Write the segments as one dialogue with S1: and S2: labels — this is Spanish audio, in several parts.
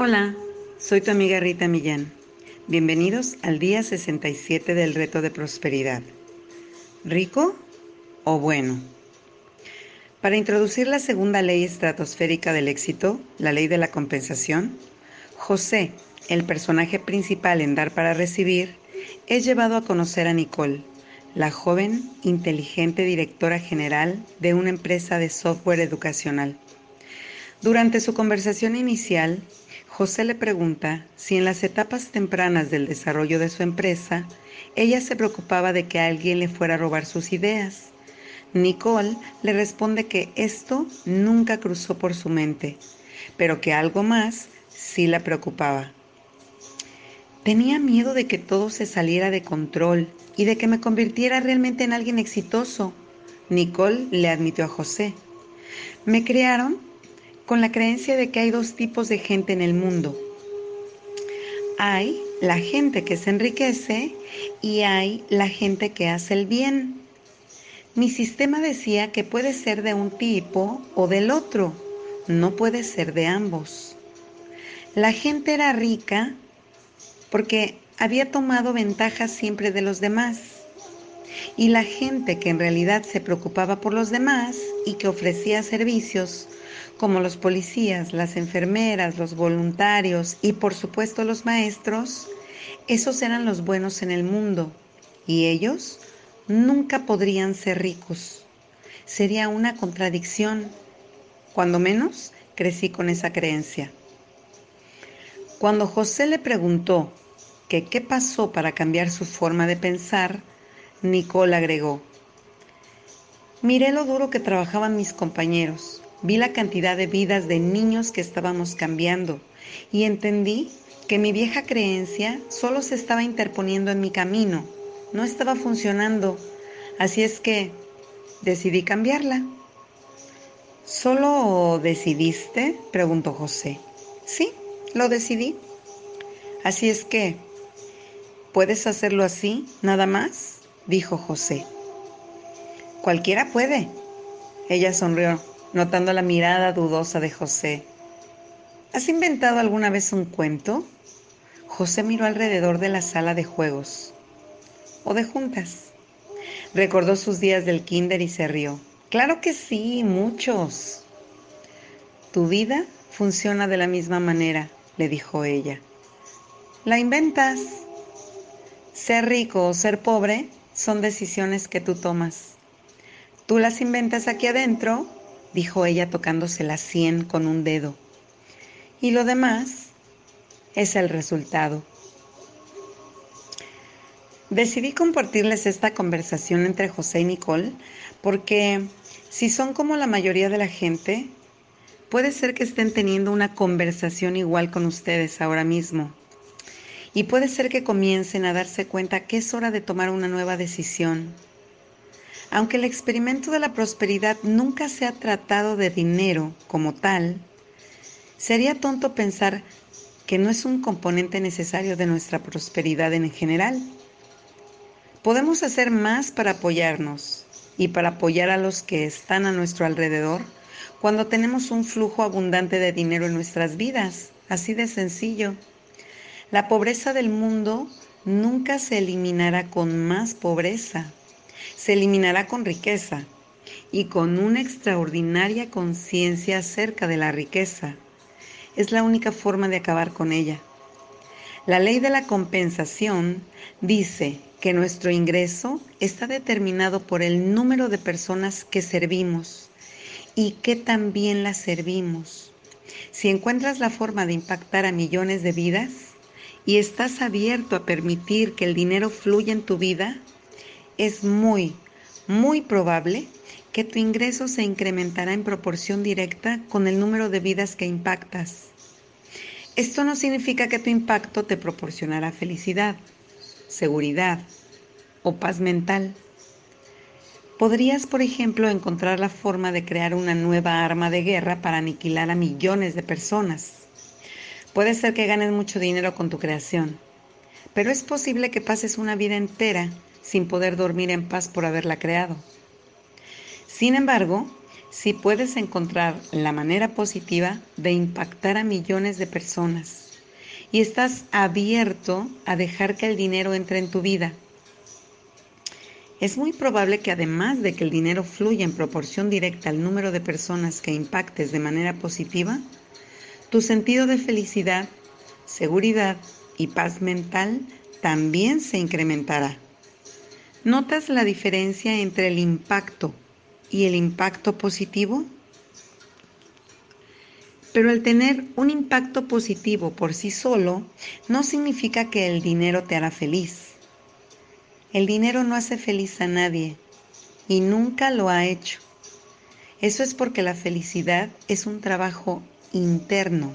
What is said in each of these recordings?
S1: Hola, soy tu amiga Rita Millán. Bienvenidos al día 67 del reto de prosperidad. ¿Rico o bueno? Para introducir la segunda ley estratosférica del éxito, la ley de la compensación, José, el personaje principal en Dar para Recibir, es llevado a conocer a Nicole, la joven, inteligente directora general de una empresa de software educacional. Durante su conversación inicial, José le pregunta si en las etapas tempranas del desarrollo de su empresa, ella se preocupaba de que alguien le fuera a robar sus ideas. Nicole le responde que esto nunca cruzó por su mente, pero que algo más sí la preocupaba. Tenía miedo de que todo se saliera de control y de que me convirtiera realmente en alguien exitoso. Nicole le admitió a José. Me crearon con la creencia de que hay dos tipos de gente en el mundo. Hay la gente que se enriquece y hay la gente que hace el bien. Mi sistema decía que puede ser de un tipo o del otro, no puede ser de ambos. La gente era rica porque había tomado ventaja siempre de los demás. Y la gente que en realidad se preocupaba por los demás y que ofrecía servicios, como los policías, las enfermeras, los voluntarios y por supuesto los maestros, esos eran los buenos en el mundo y ellos nunca podrían ser ricos. Sería una contradicción. Cuando menos, crecí con esa creencia. Cuando José le preguntó que qué pasó para cambiar su forma de pensar, Nicole agregó, miré lo duro que trabajaban mis compañeros, vi la cantidad de vidas de niños que estábamos cambiando y entendí que mi vieja creencia solo se estaba interponiendo en mi camino, no estaba funcionando, así es que decidí cambiarla. ¿Solo decidiste? preguntó José. Sí, lo decidí. Así es que, ¿puedes hacerlo así, nada más? dijo José. Cualquiera puede. Ella sonrió, notando la mirada dudosa de José. ¿Has inventado alguna vez un cuento? José miró alrededor de la sala de juegos o de juntas. Recordó sus días del kinder y se rió. Claro que sí, muchos. Tu vida funciona de la misma manera le dijo ella. La inventas. Ser rico o ser pobre son decisiones que tú tomas. Tú las inventas aquí adentro, dijo ella tocándose la sien con un dedo. Y lo demás es el resultado. Decidí compartirles esta conversación entre José y Nicole porque si son como la mayoría de la gente, Puede ser que estén teniendo una conversación igual con ustedes ahora mismo. Y puede ser que comiencen a darse cuenta que es hora de tomar una nueva decisión. Aunque el experimento de la prosperidad nunca se ha tratado de dinero como tal, sería tonto pensar que no es un componente necesario de nuestra prosperidad en general. Podemos hacer más para apoyarnos y para apoyar a los que están a nuestro alrededor cuando tenemos un flujo abundante de dinero en nuestras vidas. Así de sencillo. La pobreza del mundo nunca se eliminará con más pobreza, se eliminará con riqueza y con una extraordinaria conciencia acerca de la riqueza. Es la única forma de acabar con ella. La ley de la compensación dice que nuestro ingreso está determinado por el número de personas que servimos y que también la servimos. Si encuentras la forma de impactar a millones de vidas y estás abierto a permitir que el dinero fluya en tu vida, es muy, muy probable que tu ingreso se incrementará en proporción directa con el número de vidas que impactas. Esto no significa que tu impacto te proporcionará felicidad, seguridad o paz mental. Podrías, por ejemplo, encontrar la forma de crear una nueva arma de guerra para aniquilar a millones de personas. Puede ser que ganes mucho dinero con tu creación, pero es posible que pases una vida entera sin poder dormir en paz por haberla creado. Sin embargo, si puedes encontrar la manera positiva de impactar a millones de personas y estás abierto a dejar que el dinero entre en tu vida. Es muy probable que además de que el dinero fluya en proporción directa al número de personas que impactes de manera positiva, tu sentido de felicidad, seguridad y paz mental también se incrementará. ¿Notas la diferencia entre el impacto y el impacto positivo? Pero el tener un impacto positivo por sí solo no significa que el dinero te hará feliz. El dinero no hace feliz a nadie y nunca lo ha hecho. Eso es porque la felicidad es un trabajo interno.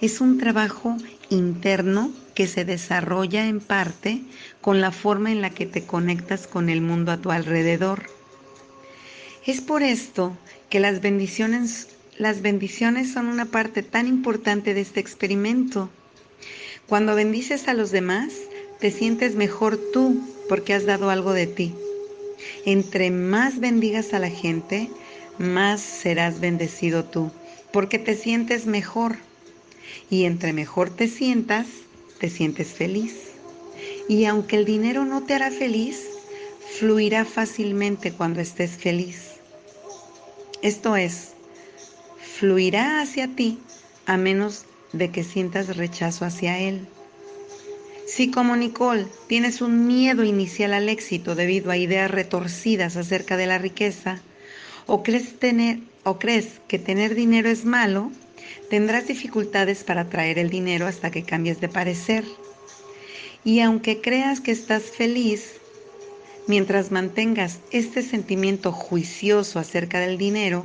S1: Es un trabajo interno que se desarrolla en parte con la forma en la que te conectas con el mundo a tu alrededor. Es por esto que las bendiciones, las bendiciones son una parte tan importante de este experimento. Cuando bendices a los demás, te sientes mejor tú porque has dado algo de ti. Entre más bendigas a la gente, más serás bendecido tú, porque te sientes mejor. Y entre mejor te sientas, te sientes feliz. Y aunque el dinero no te hará feliz, fluirá fácilmente cuando estés feliz. Esto es, fluirá hacia ti a menos de que sientas rechazo hacia él. Si como Nicole tienes un miedo inicial al éxito debido a ideas retorcidas acerca de la riqueza, o crees, tener, o crees que tener dinero es malo, tendrás dificultades para traer el dinero hasta que cambies de parecer. Y aunque creas que estás feliz, mientras mantengas este sentimiento juicioso acerca del dinero,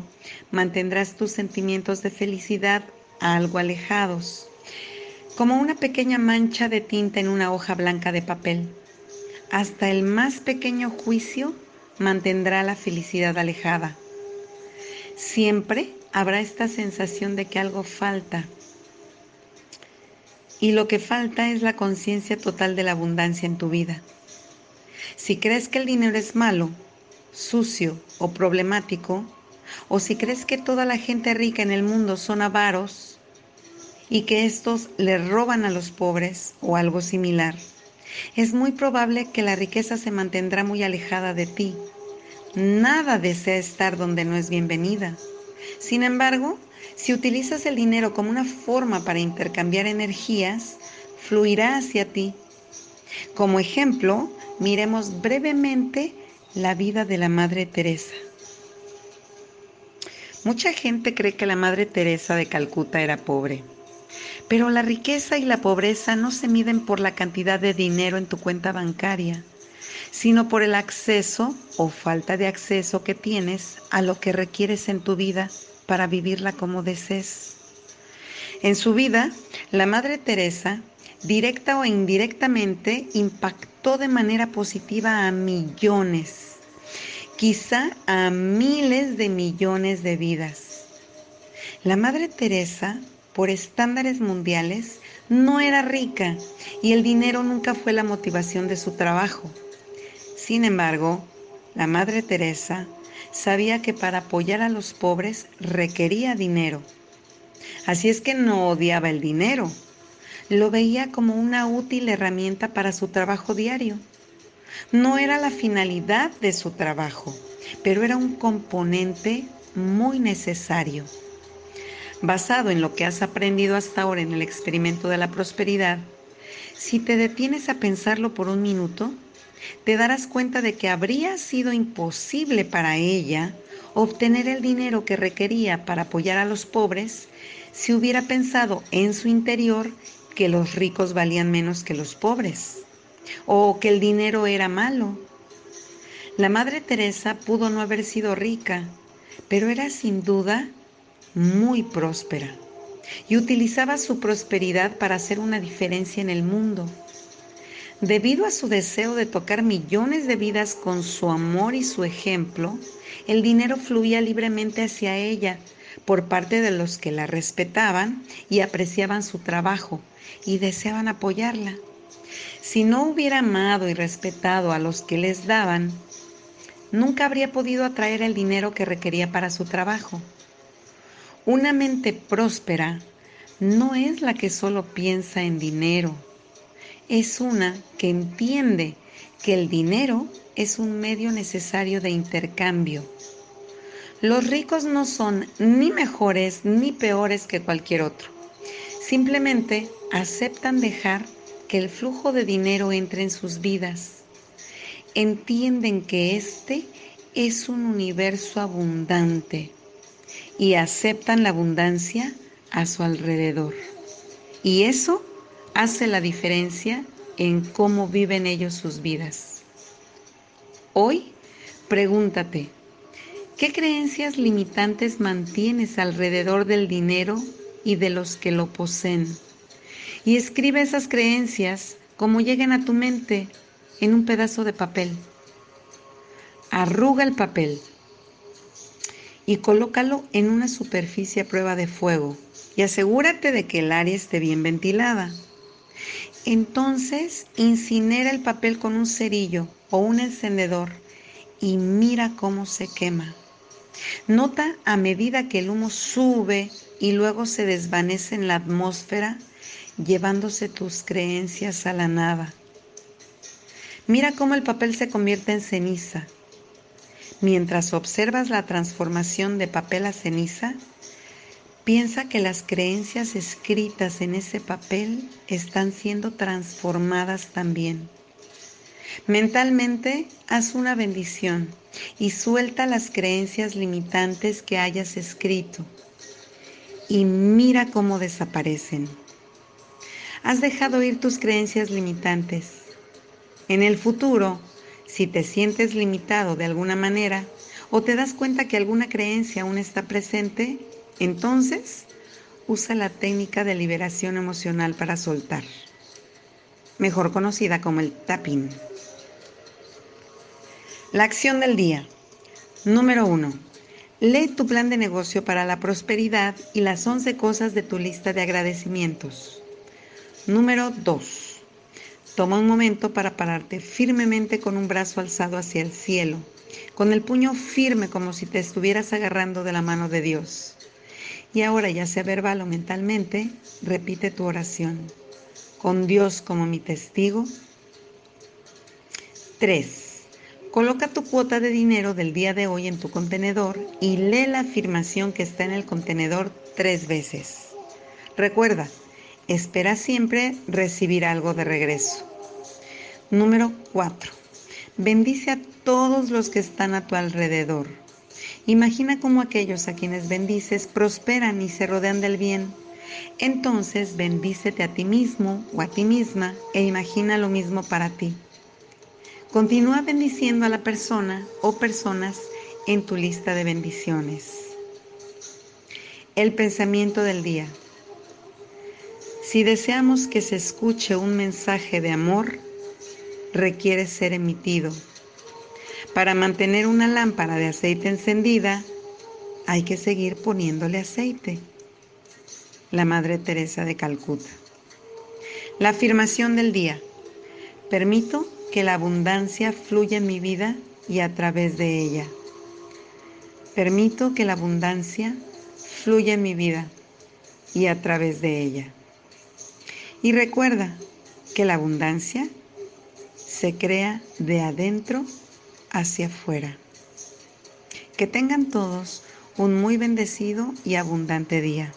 S1: mantendrás tus sentimientos de felicidad algo alejados, como una pequeña mancha de tinta en una hoja blanca de papel. Hasta el más pequeño juicio mantendrá la felicidad alejada. Siempre habrá esta sensación de que algo falta. Y lo que falta es la conciencia total de la abundancia en tu vida. Si crees que el dinero es malo, sucio o problemático, o si crees que toda la gente rica en el mundo son avaros y que estos le roban a los pobres o algo similar, es muy probable que la riqueza se mantendrá muy alejada de ti. Nada desea estar donde no es bienvenida. Sin embargo, si utilizas el dinero como una forma para intercambiar energías, fluirá hacia ti. Como ejemplo, miremos brevemente la vida de la Madre Teresa. Mucha gente cree que la Madre Teresa de Calcuta era pobre, pero la riqueza y la pobreza no se miden por la cantidad de dinero en tu cuenta bancaria, sino por el acceso o falta de acceso que tienes a lo que requieres en tu vida para vivirla como desees. En su vida, la Madre Teresa, directa o indirectamente, impactó de manera positiva a millones, quizá a miles de millones de vidas. La Madre Teresa, por estándares mundiales, no era rica y el dinero nunca fue la motivación de su trabajo. Sin embargo, la Madre Teresa sabía que para apoyar a los pobres requería dinero. Así es que no odiaba el dinero, lo veía como una útil herramienta para su trabajo diario. No era la finalidad de su trabajo, pero era un componente muy necesario. Basado en lo que has aprendido hasta ahora en el experimento de la prosperidad, si te detienes a pensarlo por un minuto, te darás cuenta de que habría sido imposible para ella obtener el dinero que requería para apoyar a los pobres si hubiera pensado en su interior que los ricos valían menos que los pobres o que el dinero era malo. La Madre Teresa pudo no haber sido rica, pero era sin duda muy próspera y utilizaba su prosperidad para hacer una diferencia en el mundo. Debido a su deseo de tocar millones de vidas con su amor y su ejemplo, el dinero fluía libremente hacia ella por parte de los que la respetaban y apreciaban su trabajo y deseaban apoyarla. Si no hubiera amado y respetado a los que les daban, nunca habría podido atraer el dinero que requería para su trabajo. Una mente próspera no es la que solo piensa en dinero, es una que entiende que el dinero es un medio necesario de intercambio. Los ricos no son ni mejores ni peores que cualquier otro. Simplemente aceptan dejar que el flujo de dinero entre en sus vidas entienden que este es un universo abundante y aceptan la abundancia a su alrededor. Y eso hace la diferencia en cómo viven ellos sus vidas. Hoy, pregúntate, ¿qué creencias limitantes mantienes alrededor del dinero y de los que lo poseen? Y escribe esas creencias como lleguen a tu mente en un pedazo de papel. Arruga el papel y colócalo en una superficie a prueba de fuego y asegúrate de que el área esté bien ventilada. Entonces incinera el papel con un cerillo o un encendedor y mira cómo se quema. Nota a medida que el humo sube y luego se desvanece en la atmósfera, llevándose tus creencias a la nada. Mira cómo el papel se convierte en ceniza. Mientras observas la transformación de papel a ceniza, piensa que las creencias escritas en ese papel están siendo transformadas también. Mentalmente, haz una bendición y suelta las creencias limitantes que hayas escrito y mira cómo desaparecen. Has dejado ir tus creencias limitantes en el futuro, si te sientes limitado de alguna manera o te das cuenta que alguna creencia aún está presente, entonces usa la técnica de liberación emocional para soltar, mejor conocida como el tapping. La acción del día. Número 1. Lee tu plan de negocio para la prosperidad y las 11 cosas de tu lista de agradecimientos. Número 2. Toma un momento para pararte firmemente con un brazo alzado hacia el cielo, con el puño firme como si te estuvieras agarrando de la mano de Dios. Y ahora, ya sea verbal o mentalmente, repite tu oración. Con Dios como mi testigo. 3. Coloca tu cuota de dinero del día de hoy en tu contenedor y lee la afirmación que está en el contenedor tres veces. Recuerda, Espera siempre recibir algo de regreso. Número 4. Bendice a todos los que están a tu alrededor. Imagina cómo aquellos a quienes bendices prosperan y se rodean del bien. Entonces bendícete a ti mismo o a ti misma e imagina lo mismo para ti. Continúa bendiciendo a la persona o personas en tu lista de bendiciones. El pensamiento del día. Si deseamos que se escuche un mensaje de amor, requiere ser emitido. Para mantener una lámpara de aceite encendida, hay que seguir poniéndole aceite. La Madre Teresa de Calcuta. La afirmación del día. Permito que la abundancia fluya en mi vida y a través de ella. Permito que la abundancia fluya en mi vida y a través de ella. Y recuerda que la abundancia se crea de adentro hacia afuera. Que tengan todos un muy bendecido y abundante día.